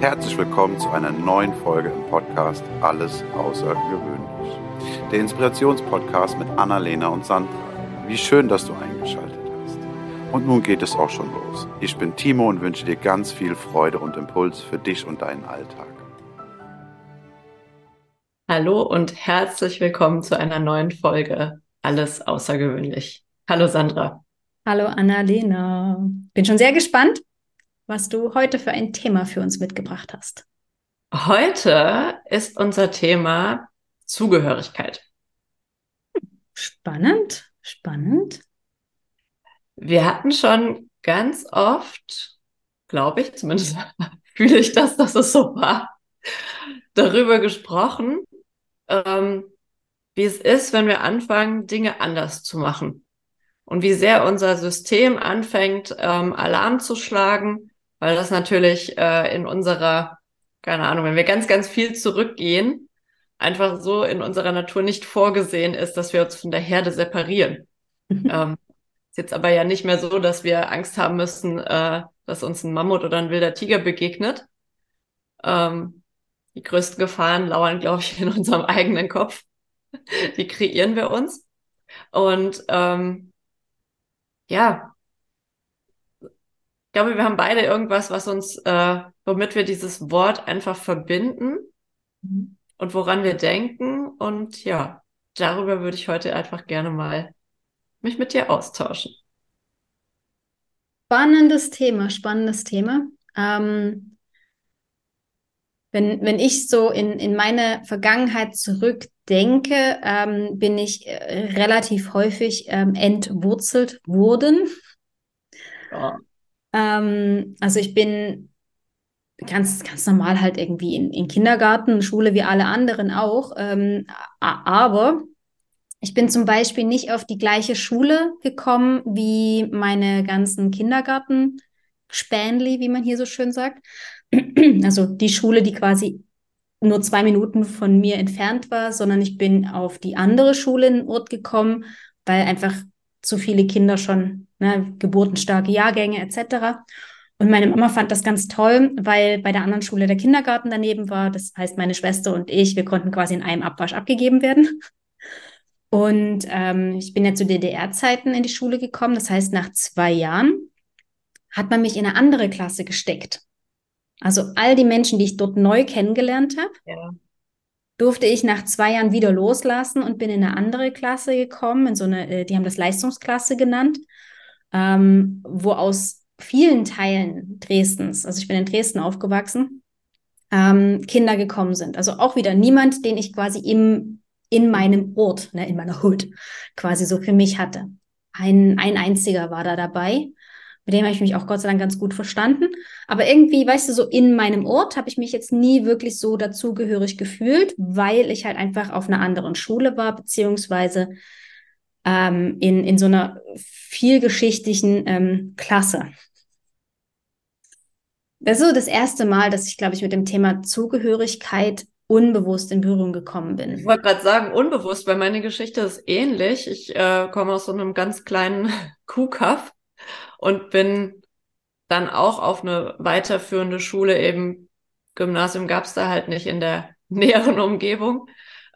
Herzlich willkommen zu einer neuen Folge im Podcast Alles Außergewöhnlich. Der Inspirationspodcast mit Annalena und Sandra. Wie schön, dass du eingeschaltet hast. Und nun geht es auch schon los. Ich bin Timo und wünsche dir ganz viel Freude und Impuls für dich und deinen Alltag. Hallo und herzlich willkommen zu einer neuen Folge Alles Außergewöhnlich. Hallo Sandra. Hallo Annalena. Bin schon sehr gespannt, was du heute für ein Thema für uns mitgebracht hast. Heute ist unser Thema Zugehörigkeit. Spannend, spannend. Wir hatten schon ganz oft, glaube ich, zumindest fühle ich das, dass es so war, darüber gesprochen, ähm, wie es ist, wenn wir anfangen, Dinge anders zu machen. Und wie sehr unser System anfängt, ähm, Alarm zu schlagen weil das natürlich äh, in unserer, keine Ahnung, wenn wir ganz, ganz viel zurückgehen, einfach so in unserer Natur nicht vorgesehen ist, dass wir uns von der Herde separieren. Mhm. ähm, ist jetzt aber ja nicht mehr so, dass wir Angst haben müssen, äh, dass uns ein Mammut oder ein wilder Tiger begegnet. Ähm, die größten Gefahren lauern, glaube ich, in unserem eigenen Kopf. die kreieren wir uns. Und ähm, ja, glaube, wir haben beide irgendwas, was uns, äh, womit wir dieses Wort einfach verbinden mhm. und woran wir denken. Und ja, darüber würde ich heute einfach gerne mal mich mit dir austauschen. Spannendes Thema, spannendes Thema. Ähm, wenn, wenn ich so in, in meine Vergangenheit zurückdenke, ähm, bin ich äh, relativ häufig ähm, entwurzelt worden. Ja. Ähm, also ich bin ganz, ganz normal halt irgendwie in, in Kindergarten, Schule wie alle anderen auch. Ähm, aber ich bin zum Beispiel nicht auf die gleiche Schule gekommen wie meine ganzen Kindergarten. Spänli, wie man hier so schön sagt. Also die Schule, die quasi nur zwei Minuten von mir entfernt war, sondern ich bin auf die andere Schule in den Ort gekommen, weil einfach zu viele Kinder schon, ne, geburtenstarke Jahrgänge etc. Und meine Mama fand das ganz toll, weil bei der anderen Schule der Kindergarten daneben war. Das heißt, meine Schwester und ich, wir konnten quasi in einem Abwasch abgegeben werden. Und ähm, ich bin ja zu DDR-Zeiten in die Schule gekommen. Das heißt, nach zwei Jahren hat man mich in eine andere Klasse gesteckt. Also all die Menschen, die ich dort neu kennengelernt habe, ja durfte ich nach zwei Jahren wieder loslassen und bin in eine andere Klasse gekommen, in so eine, äh, die haben das Leistungsklasse genannt, ähm, wo aus vielen Teilen Dresdens, also ich bin in Dresden aufgewachsen, ähm, Kinder gekommen sind. Also auch wieder niemand, den ich quasi im, in meinem Ort, ne, in meiner Hut quasi so für mich hatte. Ein, ein einziger war da dabei. Mit dem habe ich mich auch Gott sei Dank ganz gut verstanden. Aber irgendwie, weißt du, so in meinem Ort habe ich mich jetzt nie wirklich so dazugehörig gefühlt, weil ich halt einfach auf einer anderen Schule war, beziehungsweise ähm, in, in so einer vielgeschichtlichen ähm, Klasse. Das ist so das erste Mal, dass ich, glaube ich, mit dem Thema Zugehörigkeit unbewusst in Berührung gekommen bin. Ich wollte gerade sagen, unbewusst, weil meine Geschichte ist ähnlich. Ich äh, komme aus so einem ganz kleinen Kuhkaff und bin dann auch auf eine weiterführende Schule, eben Gymnasium gab es da halt nicht in der näheren Umgebung.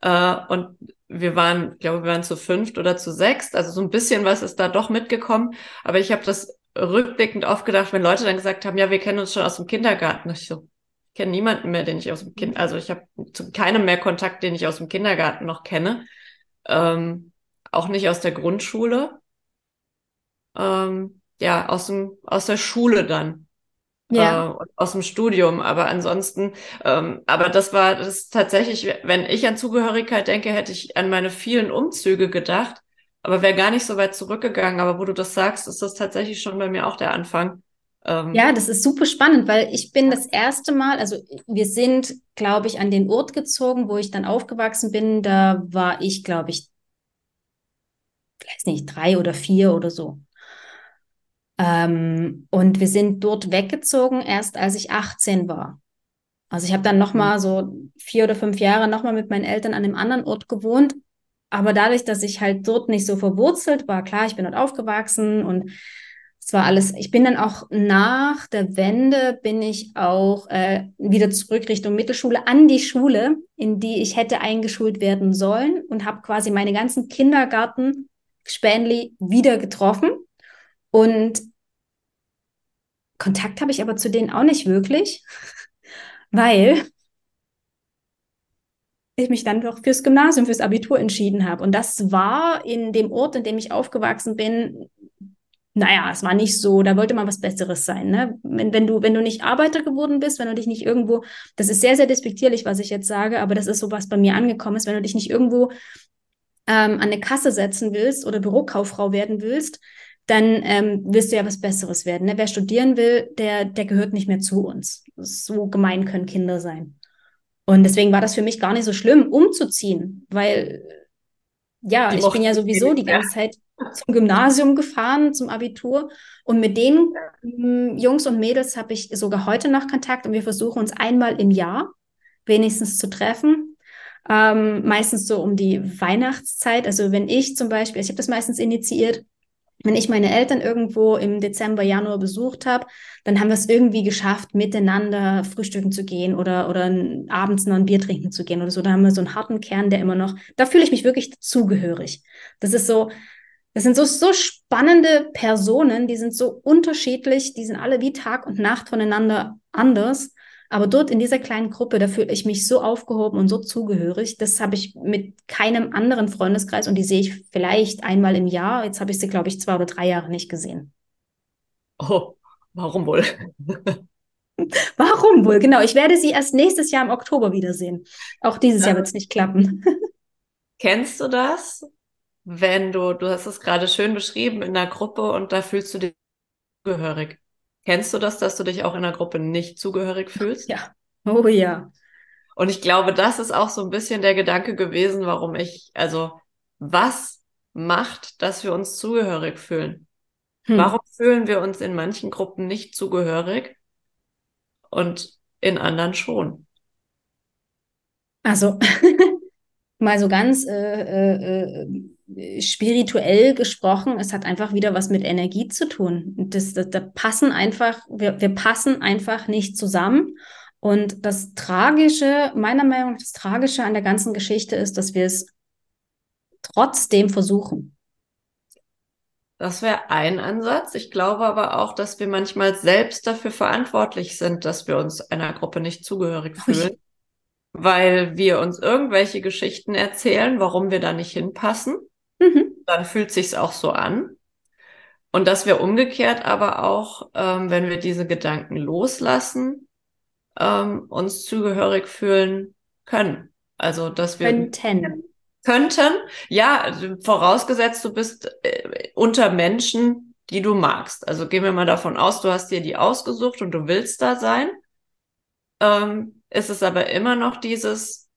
Äh, und wir waren, ich glaube, wir waren zu fünft oder zu sechst. Also so ein bisschen was ist da doch mitgekommen. Aber ich habe das rückblickend oft gedacht, wenn Leute dann gesagt haben, ja, wir kennen uns schon aus dem Kindergarten. Ich so, ich kenne niemanden mehr, den ich aus dem Kind, also ich habe zu keinem mehr Kontakt, den ich aus dem Kindergarten noch kenne. Ähm, auch nicht aus der Grundschule. Ähm, ja, aus dem, aus der Schule dann. Ja. Äh, aus dem Studium. Aber ansonsten, ähm, aber das war das ist tatsächlich, wenn ich an Zugehörigkeit denke, hätte ich an meine vielen Umzüge gedacht, aber wäre gar nicht so weit zurückgegangen. Aber wo du das sagst, ist das tatsächlich schon bei mir auch der Anfang. Ähm, ja, das ist super spannend, weil ich bin das erste Mal, also wir sind, glaube ich, an den Ort gezogen, wo ich dann aufgewachsen bin. Da war ich, glaube ich, weiß nicht, drei oder vier oder so. Ähm, und wir sind dort weggezogen, erst als ich 18 war. Also ich habe dann noch mal so vier oder fünf Jahre noch mal mit meinen Eltern an einem anderen Ort gewohnt. Aber dadurch, dass ich halt dort nicht so verwurzelt war, klar, ich bin dort aufgewachsen und es war alles, ich bin dann auch nach der Wende, bin ich auch äh, wieder zurück Richtung Mittelschule an die Schule, in die ich hätte eingeschult werden sollen und habe quasi meine ganzen Kindergarten Spanley wieder getroffen. Und Kontakt habe ich aber zu denen auch nicht wirklich, weil ich mich dann doch fürs Gymnasium, fürs Abitur entschieden habe. Und das war in dem Ort, in dem ich aufgewachsen bin, naja, es war nicht so, da wollte man was Besseres sein. Ne? Wenn, wenn, du, wenn du nicht Arbeiter geworden bist, wenn du dich nicht irgendwo, das ist sehr, sehr despektierlich, was ich jetzt sage, aber das ist so, was bei mir angekommen ist, wenn du dich nicht irgendwo ähm, an eine Kasse setzen willst oder Bürokauffrau werden willst, dann ähm, willst du ja was Besseres werden. Ne? Wer studieren will, der, der gehört nicht mehr zu uns. So gemein können Kinder sein. Und deswegen war das für mich gar nicht so schlimm, umzuziehen, weil ja, die ich bin ja sowieso die ganze Zeit zum Gymnasium gefahren, zum Abitur. Und mit den ähm, Jungs und Mädels habe ich sogar heute noch Kontakt und wir versuchen uns einmal im Jahr wenigstens zu treffen. Ähm, meistens so um die Weihnachtszeit. Also wenn ich zum Beispiel, ich habe das meistens initiiert, wenn ich meine Eltern irgendwo im Dezember, Januar besucht habe, dann haben wir es irgendwie geschafft, miteinander frühstücken zu gehen oder, oder abends noch ein Bier trinken zu gehen oder so. Da haben wir so einen harten Kern, der immer noch, da fühle ich mich wirklich zugehörig. Das ist so, das sind so, so spannende Personen, die sind so unterschiedlich, die sind alle wie Tag und Nacht voneinander anders. Aber dort in dieser kleinen Gruppe, da fühle ich mich so aufgehoben und so zugehörig. Das habe ich mit keinem anderen Freundeskreis und die sehe ich vielleicht einmal im Jahr. Jetzt habe ich sie, glaube ich, zwei oder drei Jahre nicht gesehen. Oh, warum wohl? warum wohl? Genau, ich werde sie erst nächstes Jahr im Oktober wiedersehen. Auch dieses ja. Jahr wird es nicht klappen. Kennst du das? wenn du, du hast es gerade schön beschrieben, in der Gruppe und da fühlst du dich zugehörig. Kennst du das, dass du dich auch in der Gruppe nicht zugehörig fühlst? Ja. Oh ja. Und ich glaube, das ist auch so ein bisschen der Gedanke gewesen, warum ich, also, was macht, dass wir uns zugehörig fühlen? Hm. Warum fühlen wir uns in manchen Gruppen nicht zugehörig und in anderen schon? Also, mal so ganz äh, äh, äh spirituell gesprochen, es hat einfach wieder was mit Energie zu tun. Das, das, das passen einfach, wir, wir passen einfach nicht zusammen. Und das Tragische, meiner Meinung nach, das Tragische an der ganzen Geschichte ist, dass wir es trotzdem versuchen. Das wäre ein Ansatz. Ich glaube aber auch, dass wir manchmal selbst dafür verantwortlich sind, dass wir uns einer Gruppe nicht zugehörig fühlen, weil wir uns irgendwelche Geschichten erzählen, warum wir da nicht hinpassen. Mhm. Dann fühlt sich's auch so an. Und dass wir umgekehrt aber auch, ähm, wenn wir diese Gedanken loslassen, ähm, uns zugehörig fühlen können. Also, dass wir könnten. Könnten, ja, also vorausgesetzt, du bist äh, unter Menschen, die du magst. Also gehen wir mal davon aus, du hast dir die ausgesucht und du willst da sein. Ähm, ist es aber immer noch dieses,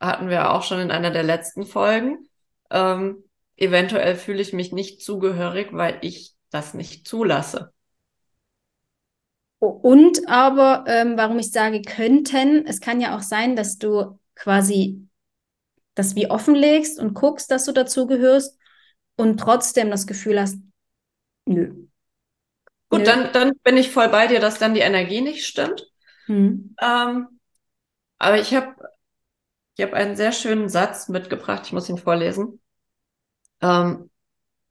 hatten wir auch schon in einer der letzten Folgen, ähm, eventuell fühle ich mich nicht zugehörig, weil ich das nicht zulasse. Und aber, ähm, warum ich sage könnten, es kann ja auch sein, dass du quasi das wie offenlegst und guckst, dass du dazugehörst und trotzdem das Gefühl hast, nö. Gut, nö. Dann, dann bin ich voll bei dir, dass dann die Energie nicht stimmt. Hm. Ähm, aber ich habe ich hab einen sehr schönen Satz mitgebracht, ich muss ihn vorlesen. Ähm,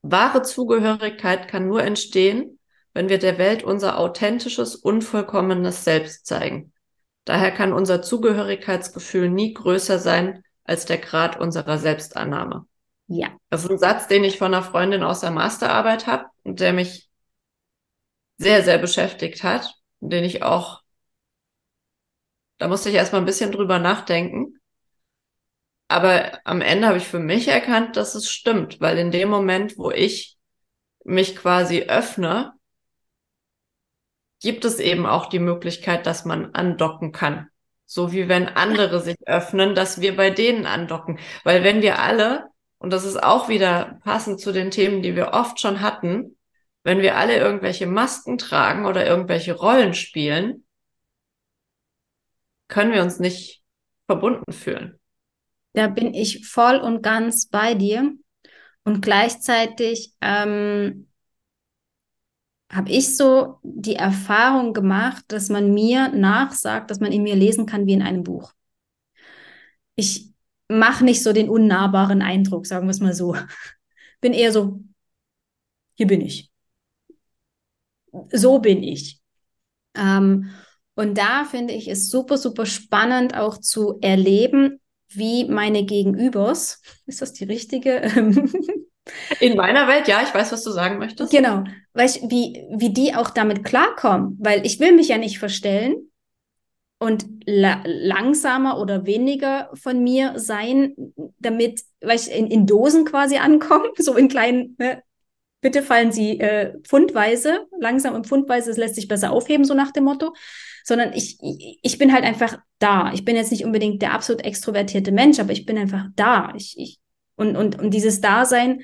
wahre Zugehörigkeit kann nur entstehen, wenn wir der Welt unser authentisches, unvollkommenes Selbst zeigen. Daher kann unser Zugehörigkeitsgefühl nie größer sein als der Grad unserer Selbstannahme. Ja. Das ist ein Satz, den ich von einer Freundin aus der Masterarbeit habe und der mich sehr, sehr beschäftigt hat, den ich auch, da musste ich erstmal ein bisschen drüber nachdenken. Aber am Ende habe ich für mich erkannt, dass es stimmt, weil in dem Moment, wo ich mich quasi öffne, gibt es eben auch die Möglichkeit, dass man andocken kann. So wie wenn andere sich öffnen, dass wir bei denen andocken. Weil wenn wir alle, und das ist auch wieder passend zu den Themen, die wir oft schon hatten, wenn wir alle irgendwelche Masken tragen oder irgendwelche Rollen spielen, können wir uns nicht verbunden fühlen. Da bin ich voll und ganz bei dir. Und gleichzeitig ähm, habe ich so die Erfahrung gemacht, dass man mir nachsagt, dass man in mir lesen kann wie in einem Buch. Ich mache nicht so den unnahbaren Eindruck, sagen wir es mal so. Bin eher so, hier bin ich. So bin ich. Ähm, und da finde ich es super, super spannend auch zu erleben, wie meine Gegenübers, ist das die richtige? In meiner Welt, ja, ich weiß, was du sagen möchtest. Genau, weißt, wie, wie die auch damit klarkommen, weil ich will mich ja nicht verstellen und la langsamer oder weniger von mir sein, damit, weißt, in, in Dosen quasi ankommen, so in kleinen, ne? Bitte fallen Sie äh, pfundweise, langsam und pfundweise, es lässt sich besser aufheben, so nach dem Motto sondern ich, ich bin halt einfach da. Ich bin jetzt nicht unbedingt der absolut extrovertierte Mensch, aber ich bin einfach da. Ich, ich, und, und, und dieses Dasein,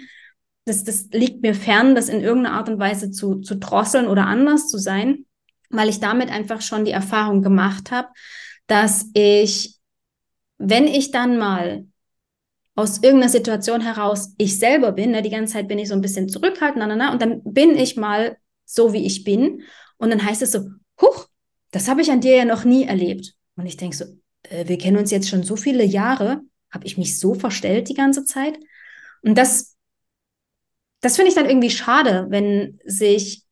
das, das liegt mir fern, das in irgendeiner Art und Weise zu, zu drosseln oder anders zu sein, weil ich damit einfach schon die Erfahrung gemacht habe, dass ich, wenn ich dann mal aus irgendeiner Situation heraus ich selber bin, ne, die ganze Zeit bin ich so ein bisschen zurückhaltend, na, na, na, und dann bin ich mal so, wie ich bin. Und dann heißt es so, huch, das habe ich an dir ja noch nie erlebt. Und ich denke so, äh, wir kennen uns jetzt schon so viele Jahre. Habe ich mich so verstellt die ganze Zeit? Und das, das finde ich dann irgendwie schade, wenn sich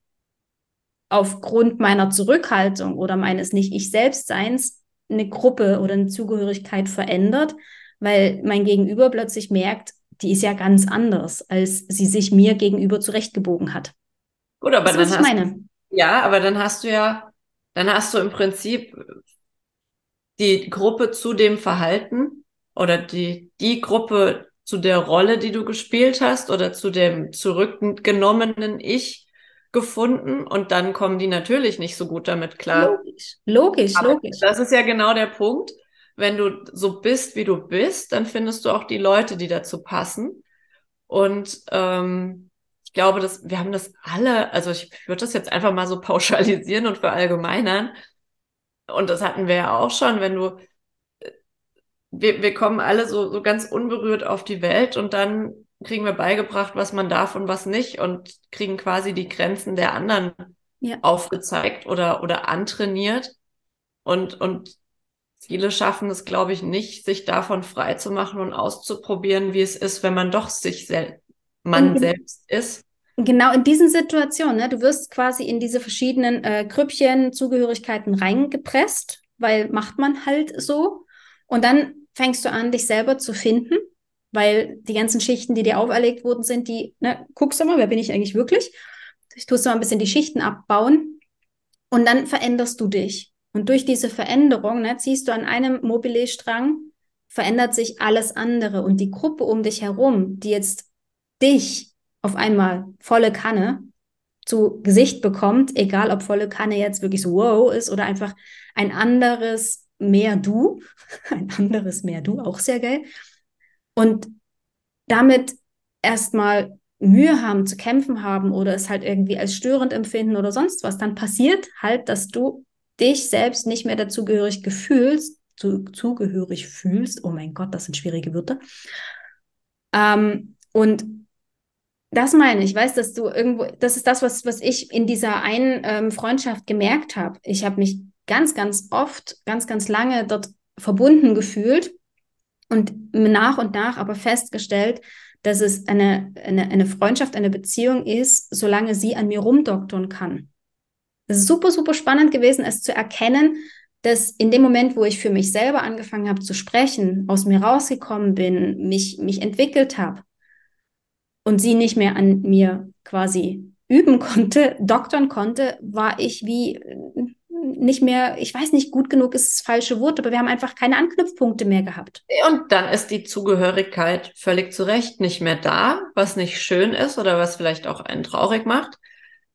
aufgrund meiner Zurückhaltung oder meines nicht ich selbst Seins eine Gruppe oder eine Zugehörigkeit verändert, weil mein Gegenüber plötzlich merkt, die ist ja ganz anders, als sie sich mir gegenüber zurechtgebogen hat. Gut, aber das dann hast, meine. Ja, aber dann hast du ja dann hast du im Prinzip die Gruppe zu dem Verhalten oder die, die Gruppe zu der Rolle, die du gespielt hast oder zu dem zurückgenommenen Ich gefunden und dann kommen die natürlich nicht so gut damit klar. Logisch, logisch, Aber logisch. Das ist ja genau der Punkt. Wenn du so bist, wie du bist, dann findest du auch die Leute, die dazu passen. Und ähm, glaube, dass wir haben das alle, also ich würde das jetzt einfach mal so pauschalisieren und verallgemeinern. Und das hatten wir ja auch schon, wenn du, wir, wir kommen alle so, so ganz unberührt auf die Welt und dann kriegen wir beigebracht, was man darf und was nicht und kriegen quasi die Grenzen der anderen ja. aufgezeigt oder, oder antrainiert. Und, und viele schaffen es, glaube ich, nicht, sich davon frei zu machen und auszuprobieren, wie es ist, wenn man doch sich selbst man selbst ist. Genau in diesen Situationen, ne, du wirst quasi in diese verschiedenen äh, Grüppchen, Zugehörigkeiten reingepresst, weil macht man halt so. Und dann fängst du an, dich selber zu finden, weil die ganzen Schichten, die dir auferlegt worden sind, die, ne, guckst du mal, wer bin ich eigentlich wirklich? Ich tust du mal ein bisschen die Schichten abbauen und dann veränderst du dich. Und durch diese Veränderung ne, ziehst du an einem Mobile-Strang, verändert sich alles andere und die Gruppe um dich herum, die jetzt dich auf einmal volle Kanne zu Gesicht bekommt, egal ob volle Kanne jetzt wirklich so wow ist oder einfach ein anderes mehr du, ein anderes mehr du, auch sehr geil. Und damit erstmal Mühe haben, zu kämpfen haben oder es halt irgendwie als störend empfinden oder sonst was, dann passiert halt, dass du dich selbst nicht mehr dazugehörig gefühlst, zu, zugehörig fühlst. Oh mein Gott, das sind schwierige Wörter. Ähm, und das meine ich, weißt, dass du irgendwo, das ist das, was, was ich in dieser einen ähm, Freundschaft gemerkt habe. Ich habe mich ganz, ganz oft, ganz, ganz lange dort verbunden gefühlt und nach und nach aber festgestellt, dass es eine, eine, eine Freundschaft, eine Beziehung ist, solange sie an mir rumdoktern kann. Es ist super, super spannend gewesen, es zu erkennen, dass in dem Moment, wo ich für mich selber angefangen habe zu sprechen, aus mir rausgekommen bin, mich, mich entwickelt habe, und sie nicht mehr an mir quasi üben konnte, doktern konnte, war ich wie äh, nicht mehr, ich weiß nicht, gut genug ist das falsche Wort, aber wir haben einfach keine Anknüpfpunkte mehr gehabt. Und dann ist die Zugehörigkeit völlig zu Recht nicht mehr da, was nicht schön ist oder was vielleicht auch einen traurig macht.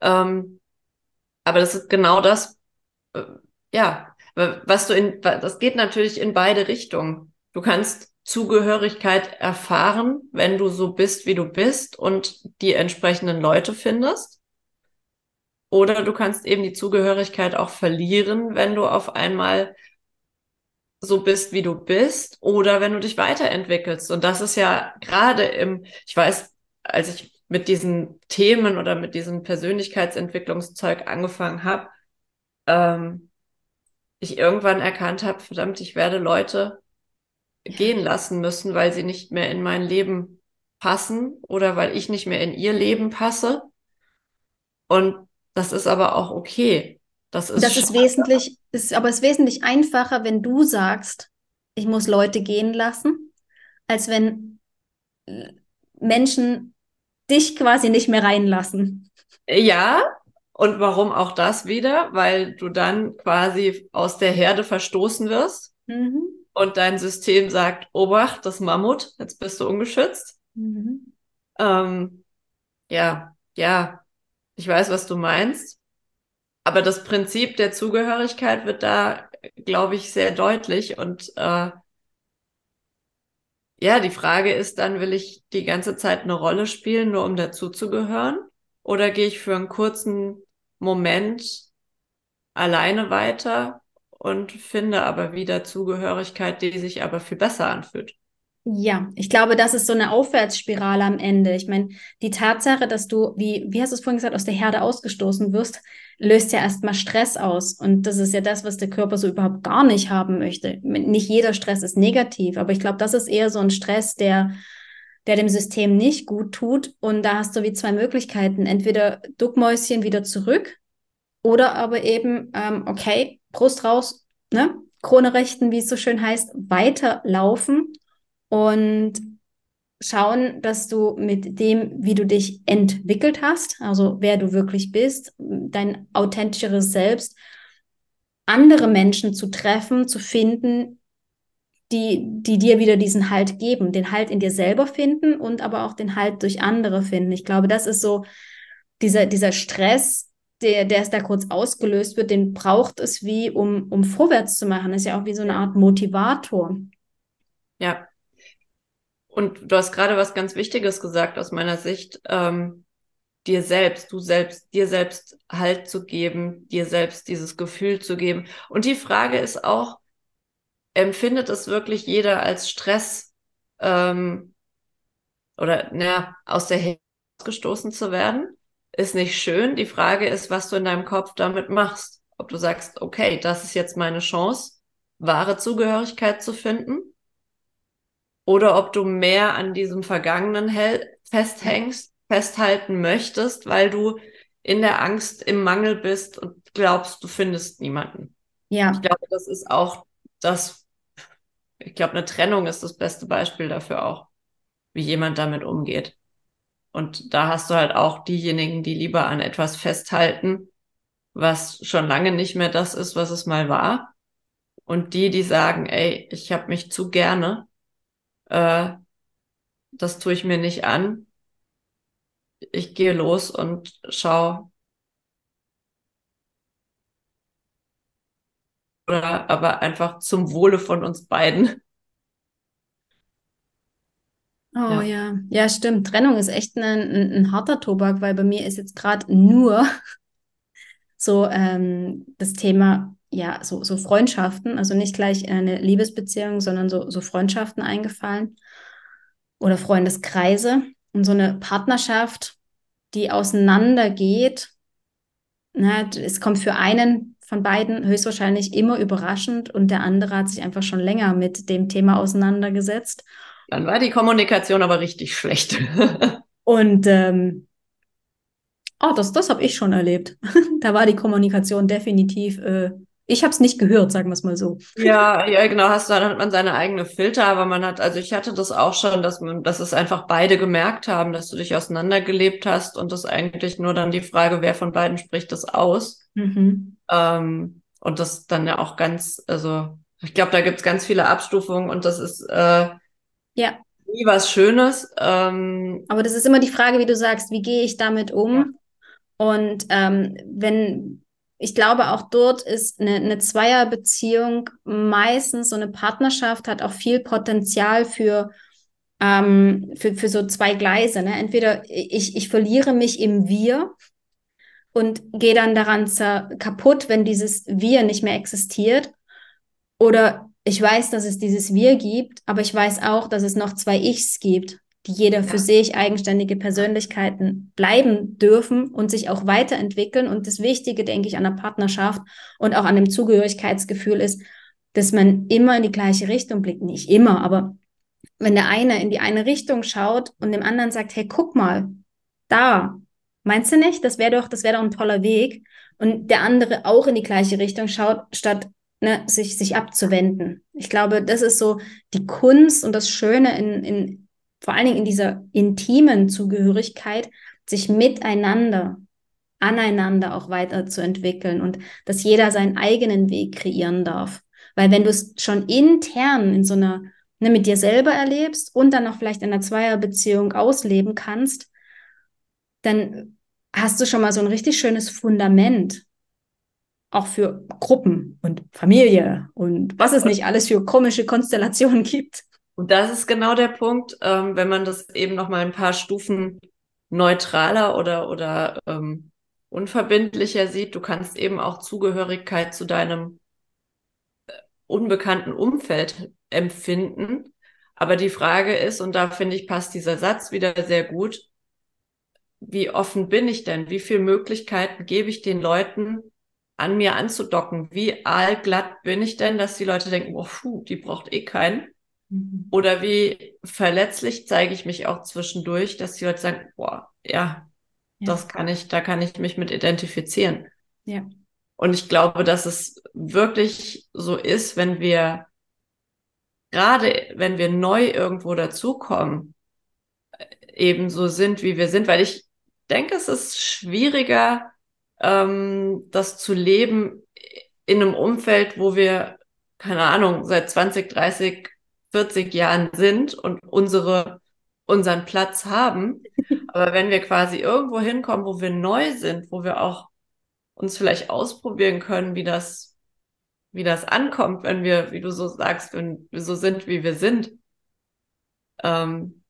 Ähm, aber das ist genau das, äh, ja, was du in, das geht natürlich in beide Richtungen. Du kannst Zugehörigkeit erfahren, wenn du so bist, wie du bist und die entsprechenden Leute findest. Oder du kannst eben die Zugehörigkeit auch verlieren, wenn du auf einmal so bist, wie du bist, oder wenn du dich weiterentwickelst. Und das ist ja gerade im, ich weiß, als ich mit diesen Themen oder mit diesem Persönlichkeitsentwicklungszeug angefangen habe, ähm, ich irgendwann erkannt habe, verdammt, ich werde Leute gehen lassen müssen, weil sie nicht mehr in mein Leben passen oder weil ich nicht mehr in ihr Leben passe. Und das ist aber auch okay. Das ist, das ist wesentlich, ist, aber es ist wesentlich einfacher, wenn du sagst, ich muss Leute gehen lassen, als wenn Menschen dich quasi nicht mehr reinlassen. Ja, und warum auch das wieder? Weil du dann quasi aus der Herde verstoßen wirst mhm. und dein System sagt, Obacht, das Mammut, jetzt bist du ungeschützt. Mhm. Ähm, ja, ja, ich weiß, was du meinst. Aber das Prinzip der Zugehörigkeit wird da, glaube ich, sehr deutlich. Und äh, ja, die Frage ist dann, will ich die ganze Zeit eine Rolle spielen, nur um dazuzugehören? Oder gehe ich für einen kurzen Moment alleine weiter und finde aber wieder Zugehörigkeit, die sich aber viel besser anfühlt? Ja, ich glaube, das ist so eine Aufwärtsspirale am Ende. Ich meine, die Tatsache, dass du, wie, wie hast du es vorhin gesagt, aus der Herde ausgestoßen wirst, löst ja erstmal Stress aus. Und das ist ja das, was der Körper so überhaupt gar nicht haben möchte. Nicht jeder Stress ist negativ, aber ich glaube, das ist eher so ein Stress, der, der dem System nicht gut tut. Und da hast du wie zwei Möglichkeiten. Entweder Duckmäuschen wieder zurück oder aber eben, ähm, okay, Brust raus, ne? Krone rechten, wie es so schön heißt, weiterlaufen und schauen, dass du mit dem, wie du dich entwickelt hast, also wer du wirklich bist, dein authentischeres Selbst, andere Menschen zu treffen, zu finden, die, die dir wieder diesen Halt geben, den Halt in dir selber finden und aber auch den Halt durch andere finden. Ich glaube, das ist so dieser, dieser Stress, der, der es da kurz ausgelöst wird, den braucht es wie, um, um vorwärts zu machen. Das ist ja auch wie so eine Art Motivator. Ja, und du hast gerade was ganz Wichtiges gesagt aus meiner Sicht, ähm, dir selbst, du selbst, dir selbst Halt zu geben, dir selbst dieses Gefühl zu geben. Und die Frage ist auch, empfindet es wirklich jeder als Stress ähm, oder na, aus der Hälfte gestoßen zu werden? Ist nicht schön. Die Frage ist, was du in deinem Kopf damit machst. Ob du sagst, okay, das ist jetzt meine Chance, wahre Zugehörigkeit zu finden oder ob du mehr an diesem Vergangenen festhängst, festhalten möchtest, weil du in der Angst im Mangel bist und glaubst, du findest niemanden. Ja. Ich glaube, das ist auch das, ich glaube, eine Trennung ist das beste Beispiel dafür auch, wie jemand damit umgeht. Und da hast du halt auch diejenigen, die lieber an etwas festhalten, was schon lange nicht mehr das ist, was es mal war. Und die, die sagen, ey, ich habe mich zu gerne äh, das tue ich mir nicht an. Ich gehe los und schau. Oder aber einfach zum Wohle von uns beiden. Oh ja. ja, ja, stimmt. Trennung ist echt ein, ein, ein harter Tobak, weil bei mir ist jetzt gerade nur so ähm, das Thema ja, so, so Freundschaften, also nicht gleich eine Liebesbeziehung, sondern so, so Freundschaften eingefallen oder Freundeskreise und so eine Partnerschaft, die auseinandergeht. Na, es kommt für einen von beiden höchstwahrscheinlich immer überraschend und der andere hat sich einfach schon länger mit dem Thema auseinandergesetzt. Dann war die Kommunikation aber richtig schlecht. und ähm, oh, das, das habe ich schon erlebt. da war die Kommunikation definitiv äh, ich habe es nicht gehört, sagen wir es mal so. Ja, ja, genau, hast dann hat man seine eigene Filter, aber man hat, also ich hatte das auch schon, dass man, dass es einfach beide gemerkt haben, dass du dich auseinandergelebt hast und das eigentlich nur dann die Frage, wer von beiden spricht das aus. Mhm. Ähm, und das dann ja auch ganz, also ich glaube, da gibt's ganz viele Abstufungen und das ist äh, ja nie was Schönes. Ähm, aber das ist immer die Frage, wie du sagst, wie gehe ich damit um? Ja. Und ähm, wenn ich glaube, auch dort ist eine, eine Zweierbeziehung meistens so eine Partnerschaft hat auch viel Potenzial für, ähm, für, für so zwei Gleise. Ne? Entweder ich, ich verliere mich im Wir und gehe dann daran kaputt, wenn dieses Wir nicht mehr existiert. Oder ich weiß, dass es dieses Wir gibt, aber ich weiß auch, dass es noch zwei Ichs gibt. Die jeder für sich eigenständige Persönlichkeiten bleiben dürfen und sich auch weiterentwickeln. Und das Wichtige, denke ich, an der Partnerschaft und auch an dem Zugehörigkeitsgefühl ist, dass man immer in die gleiche Richtung blickt. Nicht immer, aber wenn der eine in die eine Richtung schaut und dem anderen sagt, hey, guck mal, da, meinst du nicht? Das wäre doch, das wäre doch ein toller Weg. Und der andere auch in die gleiche Richtung schaut, statt ne, sich, sich abzuwenden. Ich glaube, das ist so die Kunst und das Schöne in, in vor allen Dingen in dieser intimen Zugehörigkeit, sich miteinander, aneinander auch weiterzuentwickeln und dass jeder seinen eigenen Weg kreieren darf. Weil wenn du es schon intern in so einer, ne, mit dir selber erlebst und dann noch vielleicht in einer Zweierbeziehung ausleben kannst, dann hast du schon mal so ein richtig schönes Fundament. Auch für Gruppen und Familie und was es nicht alles für komische Konstellationen gibt. Und das ist genau der Punkt, ähm, wenn man das eben noch mal ein paar Stufen neutraler oder, oder ähm, unverbindlicher sieht. Du kannst eben auch Zugehörigkeit zu deinem äh, unbekannten Umfeld empfinden. Aber die Frage ist, und da finde ich, passt dieser Satz wieder sehr gut, wie offen bin ich denn? Wie viele Möglichkeiten gebe ich den Leuten, an mir anzudocken? Wie aalglatt bin ich denn, dass die Leute denken, oh, puh, die braucht eh keinen? Mhm. Oder wie verletzlich zeige ich mich auch zwischendurch, dass die Leute sagen, boah, ja, ja, das kann ich, da kann ich mich mit identifizieren. Ja. Und ich glaube, dass es wirklich so ist, wenn wir, gerade wenn wir neu irgendwo dazukommen, eben so sind, wie wir sind, weil ich denke, es ist schwieriger, ähm, das zu leben in einem Umfeld, wo wir, keine Ahnung, seit 20, 30 40 Jahren sind und unsere, unseren Platz haben. Aber wenn wir quasi irgendwo hinkommen, wo wir neu sind, wo wir auch uns vielleicht ausprobieren können, wie das, wie das ankommt, wenn wir, wie du so sagst, wenn wir so sind, wie wir sind. Ähm,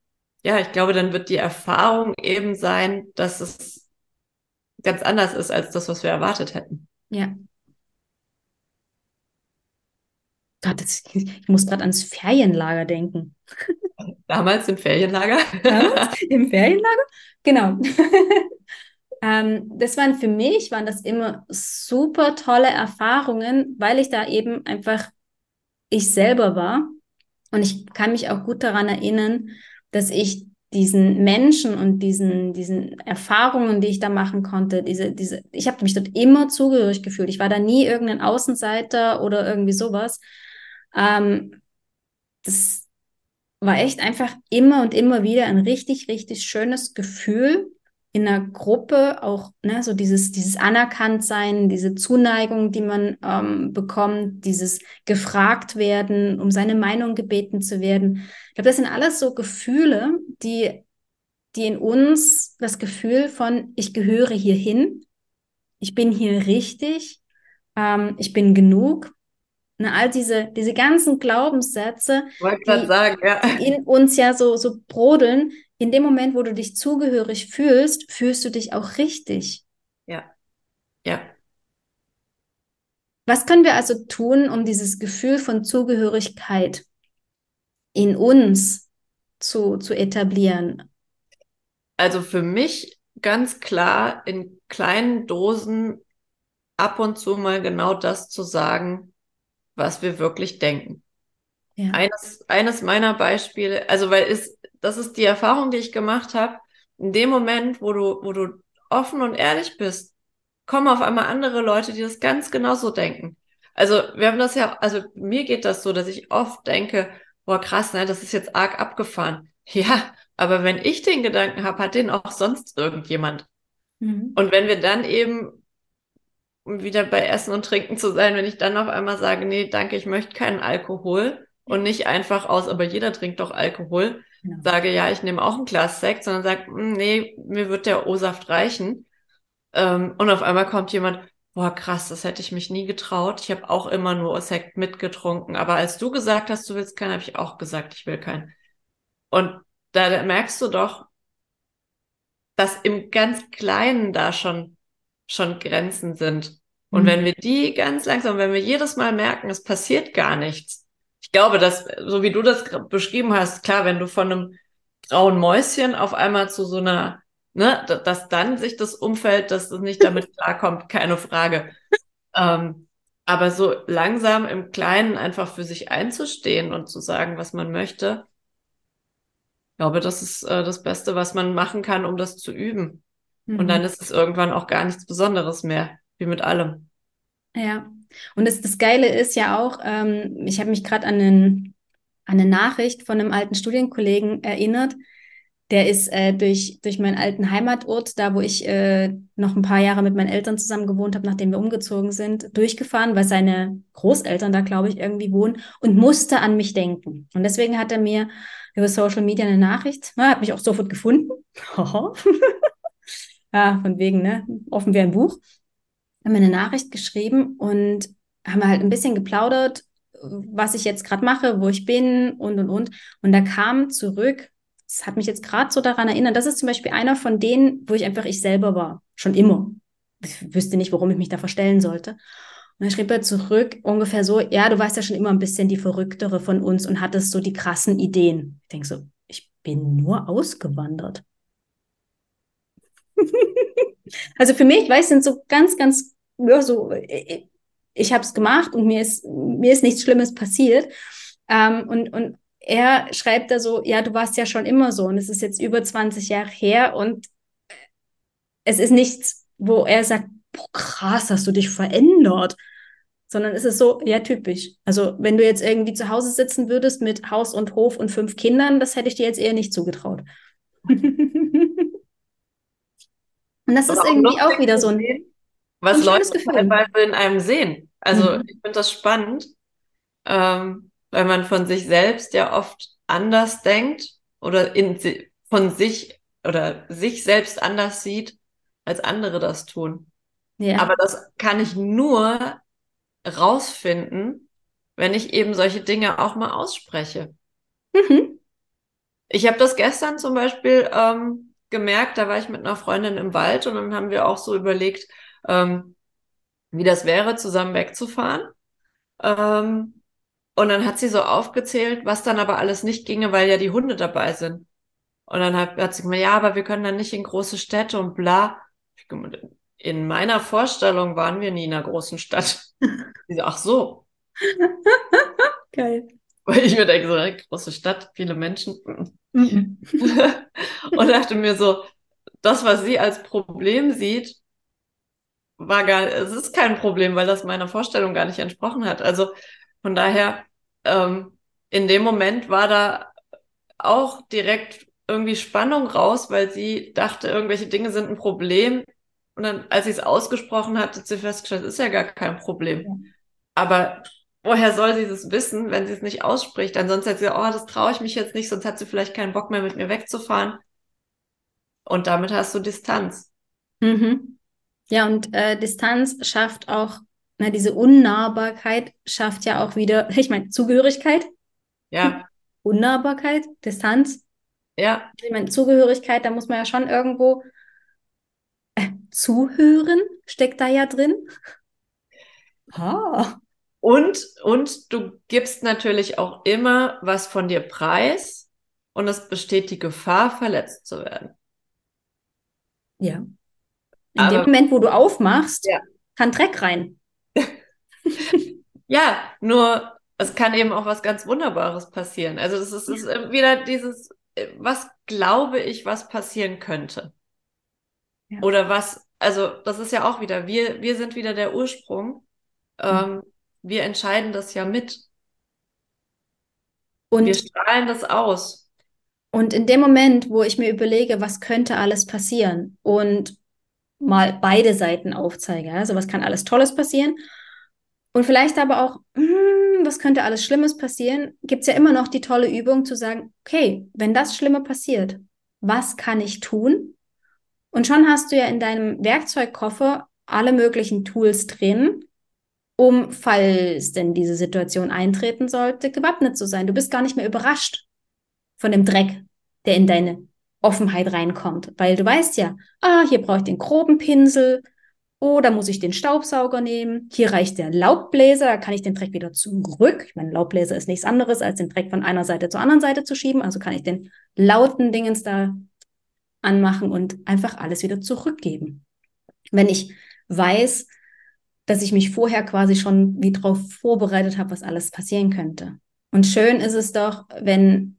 ja, ich glaube, dann wird die Erfahrung eben sein, dass es ganz anders ist als das, was wir erwartet hätten. Ja, Gott, das, ich muss gerade ans Ferienlager denken. Damals im Ferienlager? Damals Im Ferienlager? Genau. ähm, das waren für mich, waren das immer super tolle Erfahrungen, weil ich da eben einfach ich selber war. Und ich kann mich auch gut daran erinnern, dass ich diesen Menschen und diesen, diesen Erfahrungen, die ich da machen konnte, diese, diese, ich habe mich dort immer zugehörig gefühlt. Ich war da nie irgendein Außenseiter oder irgendwie sowas, ähm, das war echt einfach immer und immer wieder ein richtig, richtig schönes Gefühl in einer Gruppe, auch ne, so dieses, dieses Anerkanntsein, diese Zuneigung, die man ähm, bekommt, dieses gefragt werden, um seine Meinung gebeten zu werden. Ich glaube, das sind alles so Gefühle, die, die in uns das Gefühl von, ich gehöre hierhin, ich bin hier richtig, ähm, ich bin genug, Ne, all diese, diese ganzen Glaubenssätze, die, sagen, ja. die in uns ja so, so brodeln, in dem Moment, wo du dich zugehörig fühlst, fühlst du dich auch richtig. Ja. Ja. Was können wir also tun, um dieses Gefühl von Zugehörigkeit in uns zu, zu etablieren? Also für mich ganz klar in kleinen Dosen ab und zu mal genau das zu sagen, was wir wirklich denken. Ja. Eines, eines meiner Beispiele, also weil es, das ist die Erfahrung, die ich gemacht habe. In dem Moment, wo du, wo du offen und ehrlich bist, kommen auf einmal andere Leute, die das ganz genauso denken. Also wir haben das ja, also mir geht das so, dass ich oft denke, boah krass, ne, das ist jetzt arg abgefahren. Ja, aber wenn ich den Gedanken habe, hat den auch sonst irgendjemand. Mhm. Und wenn wir dann eben um wieder bei Essen und Trinken zu sein, wenn ich dann auf einmal sage, nee, danke, ich möchte keinen Alkohol und nicht einfach aus, aber jeder trinkt doch Alkohol, genau. sage, ja, ich nehme auch ein Glas Sekt, sondern sage, hm, nee, mir wird der O-Saft reichen. Ähm, und auf einmal kommt jemand, boah, krass, das hätte ich mich nie getraut. Ich habe auch immer nur Sekt mitgetrunken. Aber als du gesagt hast, du willst keinen, habe ich auch gesagt, ich will keinen. Und da merkst du doch, dass im ganz Kleinen da schon schon Grenzen sind. Und mhm. wenn wir die ganz langsam, wenn wir jedes Mal merken, es passiert gar nichts. Ich glaube, dass, so wie du das beschrieben hast, klar, wenn du von einem grauen Mäuschen auf einmal zu so einer, ne, dass dann sich das Umfeld, dass es nicht damit klarkommt, keine Frage. Ähm, aber so langsam im Kleinen einfach für sich einzustehen und zu sagen, was man möchte, ich glaube, das ist äh, das Beste, was man machen kann, um das zu üben. Mhm. Und dann ist es irgendwann auch gar nichts Besonderes mehr, wie mit allem. Ja, und das, das Geile ist ja auch, ähm, ich habe mich gerade an, an eine Nachricht von einem alten Studienkollegen erinnert, der ist äh, durch, durch meinen alten Heimatort, da wo ich äh, noch ein paar Jahre mit meinen Eltern zusammen gewohnt habe, nachdem wir umgezogen sind, durchgefahren, weil seine Großeltern da, glaube ich, irgendwie wohnen und musste an mich denken. Und deswegen hat er mir über Social Media eine Nachricht, na, hat mich auch sofort gefunden. ja, von wegen, ne, offen wie ein Buch. Haben mir eine Nachricht geschrieben und haben halt ein bisschen geplaudert, was ich jetzt gerade mache, wo ich bin und und und. Und da kam zurück, das hat mich jetzt gerade so daran erinnert, das ist zum Beispiel einer von denen, wo ich einfach ich selber war, schon immer. Ich wüsste nicht, warum ich mich da verstellen sollte. Und dann schrieb er zurück ungefähr so, ja, du warst ja schon immer ein bisschen die Verrücktere von uns und hattest so die krassen Ideen. Ich denke so, ich bin nur ausgewandert. also für mich, weiß sind so ganz, ganz, ja, so, ich habe es gemacht und mir ist, mir ist nichts Schlimmes passiert. Ähm, und, und er schreibt da so, ja, du warst ja schon immer so und es ist jetzt über 20 Jahre her und es ist nichts, wo er sagt, boah, krass, hast du dich verändert, sondern es ist so, ja, typisch. Also wenn du jetzt irgendwie zu Hause sitzen würdest mit Haus und Hof und fünf Kindern, das hätte ich dir jetzt eher nicht zugetraut. und das ist irgendwie auch wieder so ein, was ein Leute teilweise in einem sehen. Also mhm. ich finde das spannend. Ähm, weil man von sich selbst ja oft anders denkt oder in, von sich oder sich selbst anders sieht, als andere das tun. Ja. Aber das kann ich nur rausfinden, wenn ich eben solche Dinge auch mal ausspreche. Mhm. Ich habe das gestern zum Beispiel ähm, gemerkt, da war ich mit einer Freundin im Wald und dann haben wir auch so überlegt, ähm, wie das wäre, zusammen wegzufahren. Ähm, und dann hat sie so aufgezählt, was dann aber alles nicht ginge, weil ja die Hunde dabei sind. Und dann hat, hat sie gesagt, ja, aber wir können dann nicht in große Städte und bla. In meiner Vorstellung waren wir nie in einer großen Stadt. so, ach so. Geil. Weil ich mir denke, so, große Stadt, viele Menschen. Mhm. und dachte mir so, das, was sie als Problem sieht, war gar, es ist kein Problem, weil das meiner Vorstellung gar nicht entsprochen hat. Also von daher ähm, in dem Moment war da auch direkt irgendwie Spannung raus, weil sie dachte, irgendwelche Dinge sind ein Problem. Und dann, als sie es ausgesprochen hat, hat sie festgestellt, ist ja gar kein Problem. Aber woher soll sie das wissen, wenn sie es nicht ausspricht? Ansonsten hat sie oh, das traue ich mich jetzt nicht, sonst hat sie vielleicht keinen Bock mehr, mit mir wegzufahren. Und damit hast du Distanz. Mhm. Ja, und äh, Distanz schafft auch na, diese Unnahbarkeit schafft ja auch wieder, ich meine, Zugehörigkeit. Ja. Unnahbarkeit, Distanz. Ja. Ich meine, Zugehörigkeit, da muss man ja schon irgendwo äh, zuhören, steckt da ja drin. Ah. Und, und du gibst natürlich auch immer was von dir preis und es besteht die Gefahr, verletzt zu werden. Ja. In Aber, dem Moment, wo du aufmachst, ja. kann Dreck rein. ja, nur es kann eben auch was ganz Wunderbares passieren. Also es ist, ist wieder dieses, was glaube ich, was passieren könnte. Ja. Oder was, also das ist ja auch wieder, wir, wir sind wieder der Ursprung. Ähm, mhm. Wir entscheiden das ja mit. Und wir strahlen das aus. Und in dem Moment, wo ich mir überlege, was könnte alles passieren und mal beide Seiten aufzeige, also was kann alles Tolles passieren und vielleicht aber auch, hm, was könnte alles Schlimmes passieren, gibt es ja immer noch die tolle Übung zu sagen, okay, wenn das Schlimme passiert, was kann ich tun? Und schon hast du ja in deinem Werkzeugkoffer alle möglichen Tools drin, um, falls denn diese Situation eintreten sollte, gewappnet zu sein. Du bist gar nicht mehr überrascht von dem Dreck, der in deine Offenheit reinkommt, weil du weißt ja, ah, hier brauche ich den groben Pinsel, da muss ich den Staubsauger nehmen. Hier reicht der Laubbläser, da kann ich den Dreck wieder zurück. Ich meine, Laubbläser ist nichts anderes, als den Dreck von einer Seite zur anderen Seite zu schieben. Also kann ich den lauten Dingens da anmachen und einfach alles wieder zurückgeben. Wenn ich weiß, dass ich mich vorher quasi schon wie drauf vorbereitet habe, was alles passieren könnte. Und schön ist es doch, wenn,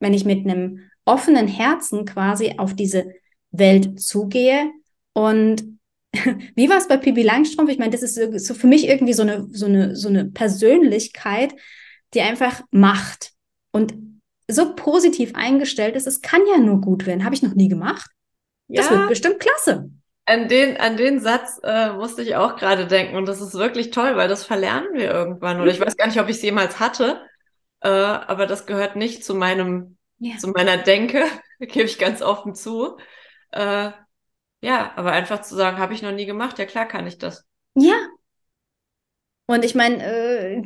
wenn ich mit einem offenen Herzen quasi auf diese Welt zugehe und wie war es bei Pippi Langstrumpf? Ich meine, das ist so, so für mich irgendwie so eine, so, eine, so eine Persönlichkeit, die einfach macht und so positiv eingestellt ist. Es kann ja nur gut werden. Habe ich noch nie gemacht. Das ja. wird bestimmt klasse. An den, an den Satz äh, musste ich auch gerade denken und das ist wirklich toll, weil das verlernen wir irgendwann. Oder ich weiß gar nicht, ob ich es jemals hatte, äh, aber das gehört nicht zu meinem, ja. zu meiner Denke, gebe ich ganz offen zu. Äh, ja, aber einfach zu sagen, habe ich noch nie gemacht, ja klar kann ich das. Ja. Und ich meine, äh,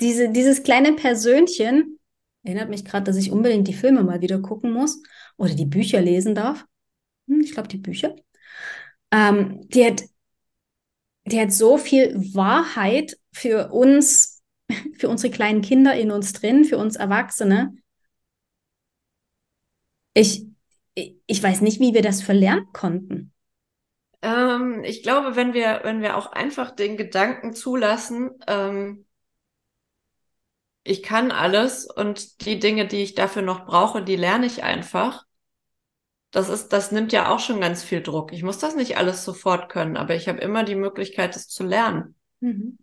diese, dieses kleine Persönchen erinnert mich gerade, dass ich unbedingt die Filme mal wieder gucken muss oder die Bücher lesen darf. Hm, ich glaube, die Bücher. Ähm, die, hat, die hat so viel Wahrheit für uns, für unsere kleinen Kinder in uns drin, für uns Erwachsene. Ich, ich weiß nicht, wie wir das verlernen konnten. Ähm, ich glaube, wenn wir, wenn wir auch einfach den Gedanken zulassen, ähm, ich kann alles und die Dinge, die ich dafür noch brauche, die lerne ich einfach. Das ist, das nimmt ja auch schon ganz viel Druck. Ich muss das nicht alles sofort können, aber ich habe immer die Möglichkeit, es zu lernen. Mhm.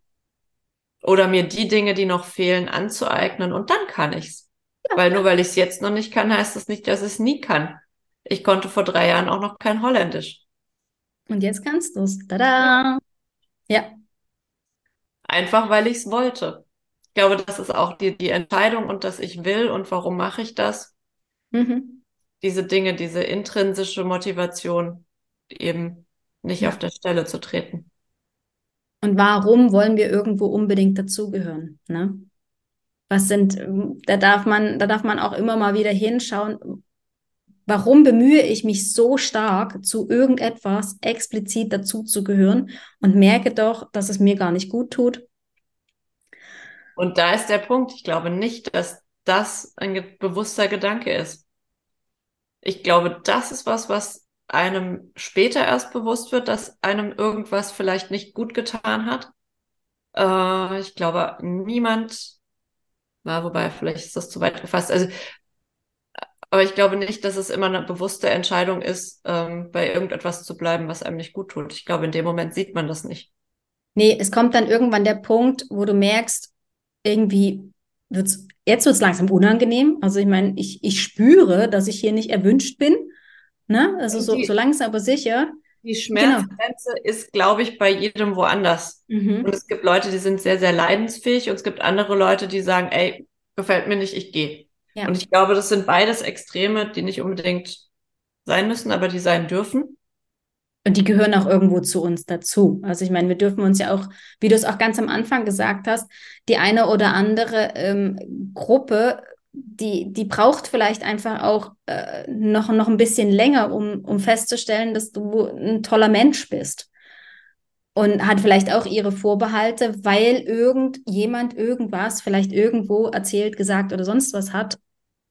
Oder mir die Dinge, die noch fehlen, anzueignen und dann kann ich's. Ja, weil nur weil ich es jetzt noch nicht kann, heißt das nicht, dass ich es nie kann. Ich konnte vor drei Jahren auch noch kein Holländisch. Und jetzt kannst du es. Tada! Ja. Einfach weil ich es wollte. Ich glaube, das ist auch die, die Entscheidung und dass ich will und warum mache ich das. Mhm. Diese Dinge, diese intrinsische Motivation, eben nicht ja. auf der Stelle zu treten. Und warum wollen wir irgendwo unbedingt dazugehören? Ne? Was sind, da darf man, da darf man auch immer mal wieder hinschauen, Warum bemühe ich mich so stark, zu irgendetwas explizit dazuzugehören und merke doch, dass es mir gar nicht gut tut? Und da ist der Punkt. Ich glaube nicht, dass das ein bewusster Gedanke ist. Ich glaube, das ist was, was einem später erst bewusst wird, dass einem irgendwas vielleicht nicht gut getan hat. Äh, ich glaube, niemand, na, wobei, vielleicht ist das zu weit gefasst. Also aber ich glaube nicht, dass es immer eine bewusste Entscheidung ist, ähm, bei irgendetwas zu bleiben, was einem nicht gut tut. Ich glaube, in dem Moment sieht man das nicht. Nee, es kommt dann irgendwann der Punkt, wo du merkst, irgendwie wird's, jetzt wird's langsam unangenehm. Also ich meine, ich, ich spüre, dass ich hier nicht erwünscht bin. Ne? Also so, so langsam aber sicher. Die Schmerzgrenze genau. ist, glaube ich, bei jedem woanders. Mhm. Und es gibt Leute, die sind sehr, sehr leidensfähig und es gibt andere Leute, die sagen, ey, gefällt mir nicht, ich gehe. Ja. Und ich glaube, das sind beides Extreme, die nicht unbedingt sein müssen, aber die sein dürfen. Und die gehören auch irgendwo zu uns dazu. Also ich meine, wir dürfen uns ja auch, wie du es auch ganz am Anfang gesagt hast, die eine oder andere ähm, Gruppe, die, die braucht vielleicht einfach auch äh, noch, noch ein bisschen länger, um, um festzustellen, dass du ein toller Mensch bist. Und hat vielleicht auch ihre Vorbehalte, weil irgendjemand irgendwas vielleicht irgendwo erzählt, gesagt oder sonst was hat,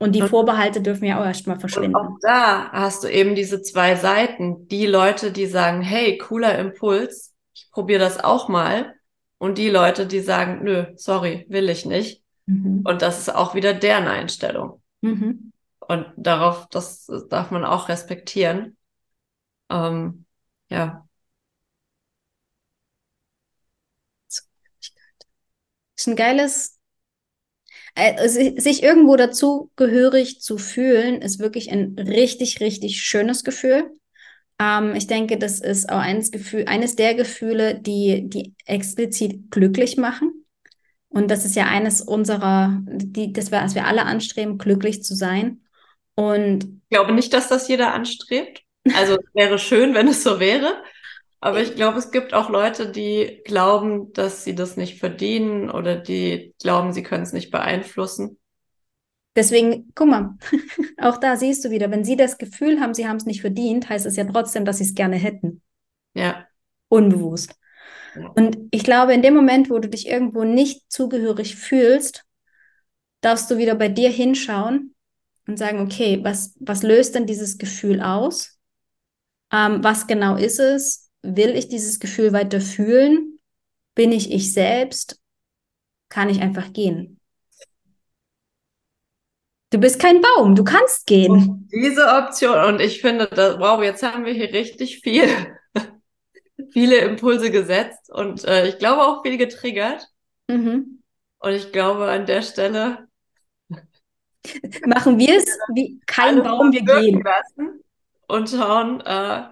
und die Vorbehalte dürfen ja auch erstmal verschwinden. Und auch da hast du eben diese zwei Seiten. Die Leute, die sagen, hey, cooler Impuls, ich probiere das auch mal. Und die Leute, die sagen, nö, sorry, will ich nicht. Mhm. Und das ist auch wieder deren Einstellung. Mhm. Und darauf, das darf man auch respektieren. Ähm, ja. Ist ein geiles sich irgendwo dazu gehörig zu fühlen, ist wirklich ein richtig, richtig schönes Gefühl. Ähm, ich denke, das ist auch eines, Gefühl, eines der Gefühle, die, die explizit glücklich machen. Und das ist ja eines unserer, die, das wir, was wir alle anstreben, glücklich zu sein. Und ich glaube nicht, dass das jeder anstrebt. Also es wäre schön, wenn es so wäre. Aber ich glaube, es gibt auch Leute, die glauben, dass sie das nicht verdienen oder die glauben, sie können es nicht beeinflussen. Deswegen, guck mal, auch da siehst du wieder, wenn sie das Gefühl haben, sie haben es nicht verdient, heißt es ja trotzdem, dass sie es gerne hätten. Ja. Unbewusst. Ja. Und ich glaube, in dem Moment, wo du dich irgendwo nicht zugehörig fühlst, darfst du wieder bei dir hinschauen und sagen, okay, was, was löst denn dieses Gefühl aus? Ähm, was genau ist es? Will ich dieses Gefühl weiter fühlen? Bin ich ich selbst? Kann ich einfach gehen? Du bist kein Baum, du kannst gehen. Und diese Option, und ich finde, das, wow, jetzt haben wir hier richtig viel, viele Impulse gesetzt und äh, ich glaube auch viel getriggert. Mhm. Und ich glaube, an der Stelle machen wir es wie kein Baum, wir gehen. Lassen und schauen, äh,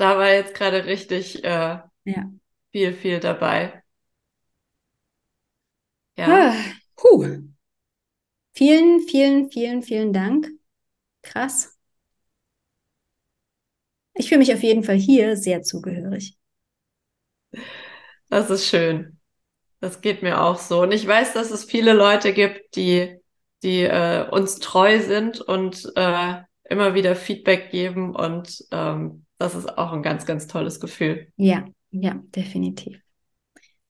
da war jetzt gerade richtig äh, ja. viel, viel dabei. Ja. Ah, puh. Vielen, vielen, vielen, vielen Dank. Krass. Ich fühle mich auf jeden Fall hier sehr zugehörig. Das ist schön. Das geht mir auch so. Und ich weiß, dass es viele Leute gibt, die, die äh, uns treu sind und äh, immer wieder Feedback geben. Und ähm, das ist auch ein ganz, ganz tolles Gefühl. Ja, ja, definitiv.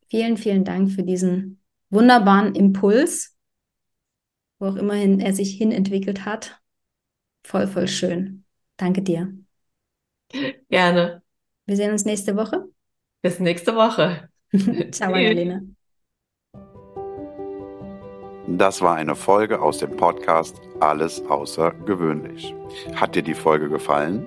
Vielen, vielen Dank für diesen wunderbaren Impuls wo auch immerhin er sich hinentwickelt hat. Voll, voll schön. Danke dir. Gerne. Wir sehen uns nächste Woche. Bis nächste Woche. Ciao, Annalena. Das war eine Folge aus dem Podcast Alles außergewöhnlich. Hat dir die Folge gefallen?